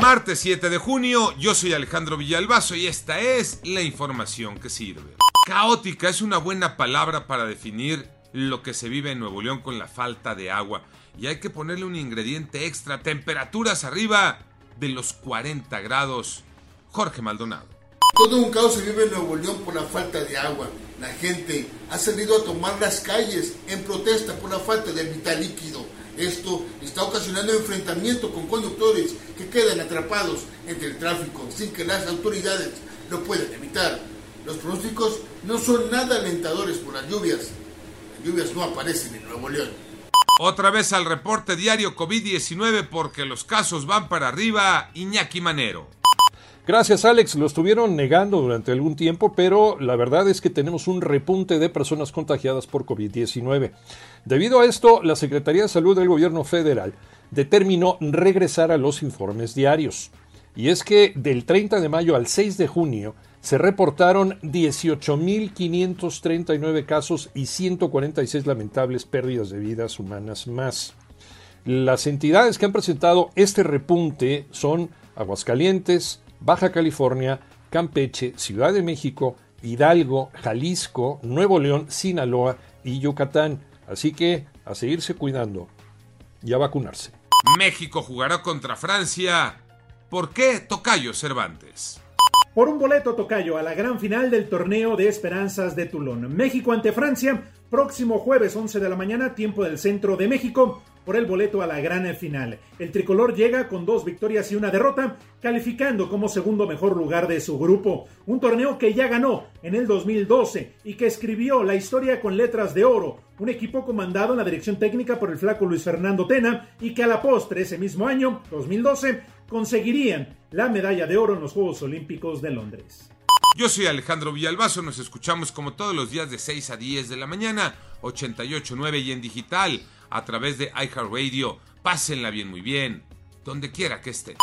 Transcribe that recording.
Martes 7 de junio, yo soy Alejandro Villalbazo y esta es la información que sirve. Caótica es una buena palabra para definir lo que se vive en Nuevo León con la falta de agua. Y hay que ponerle un ingrediente extra, temperaturas arriba de los 40 grados. Jorge Maldonado. Todo un caos se vive en Nuevo León por la falta de agua. La gente ha salido a tomar las calles en protesta por la falta de vital líquido. Esto está ocasionando enfrentamiento con conductores quedan atrapados entre el tráfico sin que las autoridades lo puedan evitar. Los pronósticos no son nada alentadores por las lluvias. Las lluvias no aparecen en Nuevo León. Otra vez al reporte diario COVID-19 porque los casos van para arriba, Iñaki Manero. Gracias Alex, lo estuvieron negando durante algún tiempo, pero la verdad es que tenemos un repunte de personas contagiadas por COVID-19. Debido a esto, la Secretaría de Salud del Gobierno Federal determinó regresar a los informes diarios. Y es que del 30 de mayo al 6 de junio se reportaron 18.539 casos y 146 lamentables pérdidas de vidas humanas más. Las entidades que han presentado este repunte son Aguascalientes, Baja California, Campeche, Ciudad de México, Hidalgo, Jalisco, Nuevo León, Sinaloa y Yucatán. Así que a seguirse cuidando y a vacunarse. México jugará contra Francia. ¿Por qué Tocayo Cervantes? Por un boleto Tocayo a la gran final del torneo de Esperanzas de Toulon. México ante Francia, próximo jueves 11 de la mañana, tiempo del centro de México por el boleto a la gran final. El tricolor llega con dos victorias y una derrota, calificando como segundo mejor lugar de su grupo. Un torneo que ya ganó en el 2012 y que escribió la historia con letras de oro. Un equipo comandado en la dirección técnica por el flaco Luis Fernando Tena y que a la postre ese mismo año, 2012, conseguirían la medalla de oro en los Juegos Olímpicos de Londres. Yo soy Alejandro Villalbazo, nos escuchamos como todos los días de 6 a 10 de la mañana, 88.9 y en digital, a través de iHeartRadio. Pásenla bien, muy bien, donde quiera que estén.